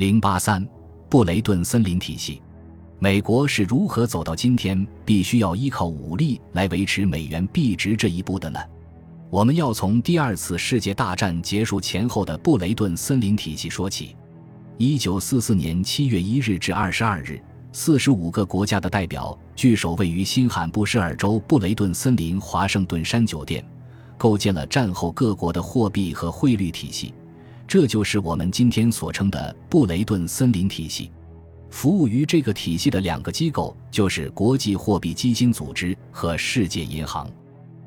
零八三，布雷顿森林体系，美国是如何走到今天必须要依靠武力来维持美元币值这一步的呢？我们要从第二次世界大战结束前后的布雷顿森林体系说起。一九四四年七月一日至二十二日。四十五个国家的代表聚首位于新罕布什尔州布雷顿森林华盛顿山酒店，构建了战后各国的货币和汇率体系。这就是我们今天所称的布雷顿森林体系。服务于这个体系的两个机构就是国际货币基金组织和世界银行。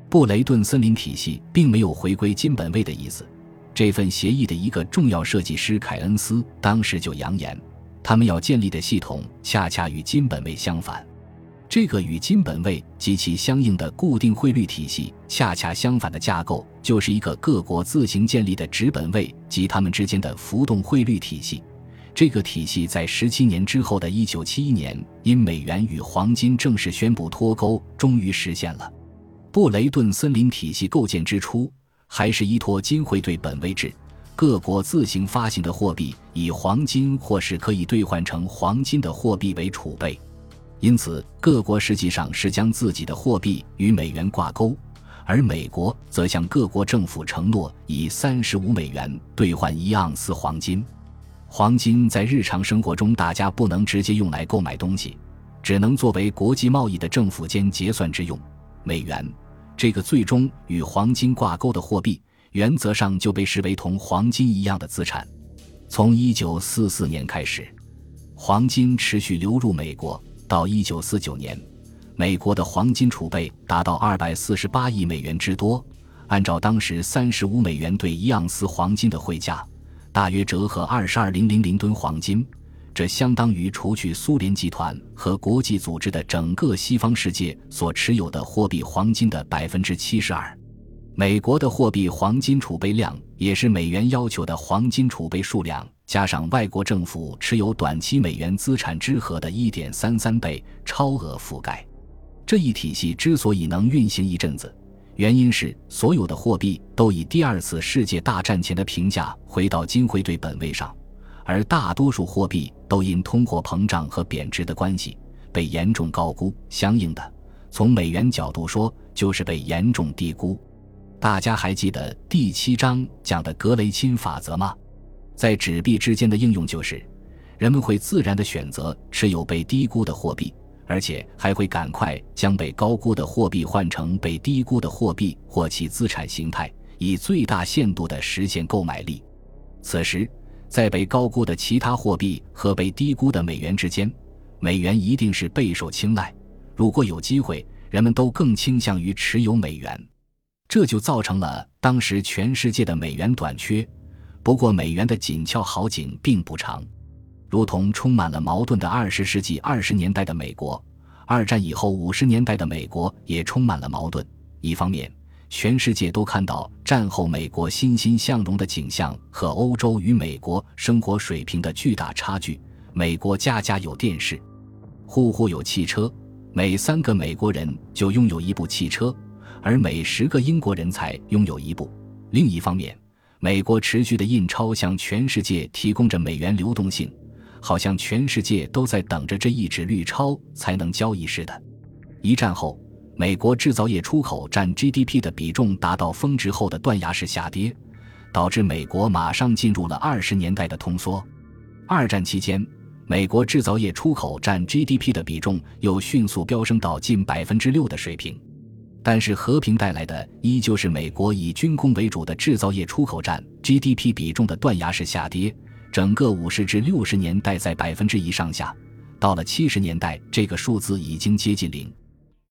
布雷顿森林体系并没有回归金本位的意思。这份协议的一个重要设计师凯恩斯当时就扬言。他们要建立的系统恰恰与金本位相反，这个与金本位及其相应的固定汇率体系恰恰相反的架构，就是一个各国自行建立的纸本位及它们之间的浮动汇率体系。这个体系在十七年之后的一九七一年，因美元与黄金正式宣布脱钩，终于实现了。布雷顿森林体系构建之初，还是依托金汇兑本位制。各国自行发行的货币以黄金或是可以兑换成黄金的货币为储备，因此各国实际上是将自己的货币与美元挂钩，而美国则向各国政府承诺以三十五美元兑换一盎司黄金。黄金在日常生活中大家不能直接用来购买东西，只能作为国际贸易的政府间结算之用。美元，这个最终与黄金挂钩的货币。原则上就被视为同黄金一样的资产。从1944年开始，黄金持续流入美国，到1949年，美国的黄金储备达到248亿美元之多。按照当时35美元兑一盎司黄金的汇价，大约折合22000吨黄金，这相当于除去苏联集团和国际组织的整个西方世界所持有的货币黄金的百分之七十二。美国的货币黄金储备量也是美元要求的黄金储备数量加上外国政府持有短期美元资产之和的一点三三倍，超额覆盖。这一体系之所以能运行一阵子，原因是所有的货币都以第二次世界大战前的评价回到金汇兑本位上，而大多数货币都因通货膨胀和贬值的关系被严重高估。相应的，从美元角度说，就是被严重低估。大家还记得第七章讲的格雷钦法则吗？在纸币之间的应用就是，人们会自然地选择持有被低估的货币，而且还会赶快将被高估的货币换成被低估的货币或其资产形态，以最大限度地实现购买力。此时，在被高估的其他货币和被低估的美元之间，美元一定是备受青睐。如果有机会，人们都更倾向于持有美元。这就造成了当时全世界的美元短缺。不过，美元的紧俏好景并不长。如同充满了矛盾的二十世纪二十年代的美国，二战以后五十年代的美国也充满了矛盾。一方面，全世界都看到战后美国欣欣向荣的景象和欧洲与美国生活水平的巨大差距。美国家家有电视，户户有汽车，每三个美国人就拥有一部汽车。而每十个英国人才拥有一部。另一方面，美国持续的印钞向全世界提供着美元流动性，好像全世界都在等着这一纸绿钞才能交易似的。一战后，美国制造业出口占 GDP 的比重达到峰值后的断崖式下跌，导致美国马上进入了二十年代的通缩。二战期间，美国制造业出口占 GDP 的比重又迅速飙升到近百分之六的水平。但是和平带来的依旧是美国以军工为主的制造业出口占 GDP 比重的断崖式下跌，整个五十至六十年代在百分之一上下，到了七十年代，这个数字已经接近零。